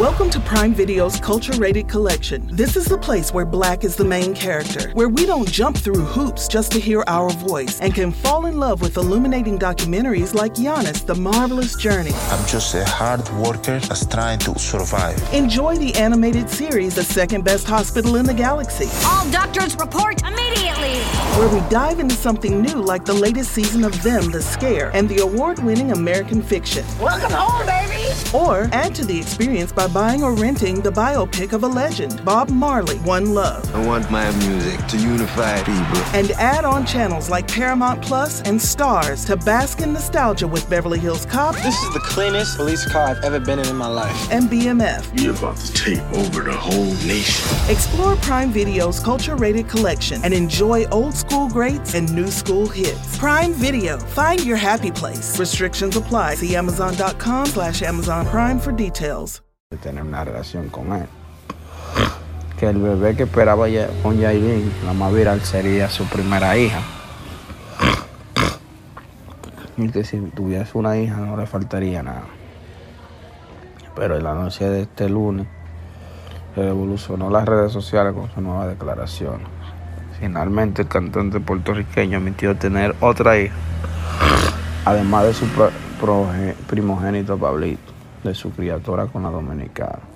Welcome to Prime Video's Culture Rated Collection. This is the place where black is the main character, where we don't jump through hoops just to hear our voice, and can fall in love with illuminating documentaries like Giannis, The Marvelous Journey. I'm just a hard worker that's trying to survive. Enjoy the animated series, The Second Best Hospital in the Galaxy. All doctors report immediately! Where we dive into something new like the latest season of Them, The Scare, and the award winning American fiction. Welcome home, baby! Or add to the experience by buying or renting the biopic of a legend, Bob Marley, One Love. I want my music to unify people. And add on channels like Paramount Plus and Starz to bask in nostalgia with Beverly Hills Cop. This is the cleanest police car I've ever been in in my life. And BMF. You're about to take over the whole nation. Explore Prime Video's culture rated collection and enjoy old school greats and new school hits. Prime Video. Find your happy place. Restrictions apply. See Amazon.com slash Amazon Prime for details. Tener una relación con él. Que el bebé que esperaba con Yailin, la más viral, sería su primera hija. Y que si tuviese una hija no le faltaría nada. Pero en la noche de este lunes revolucionó las redes sociales con su nueva declaración. Finalmente el cantante puertorriqueño admitió tener otra hija, además de su primogénito Pablito, de su criatura con la dominicana.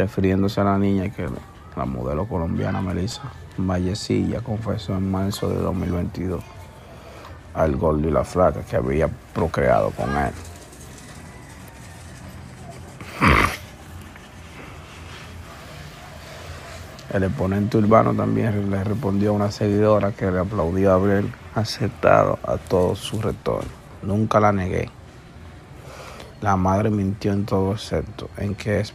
Refiriéndose a la niña que la modelo colombiana Melissa Vallecilla confesó en marzo de 2022 al gordo y la flaca que había procreado con él. El exponente urbano también le respondió a una seguidora que le aplaudió haber aceptado a todo su retorno. Nunca la negué. La madre mintió en todo excepto en que es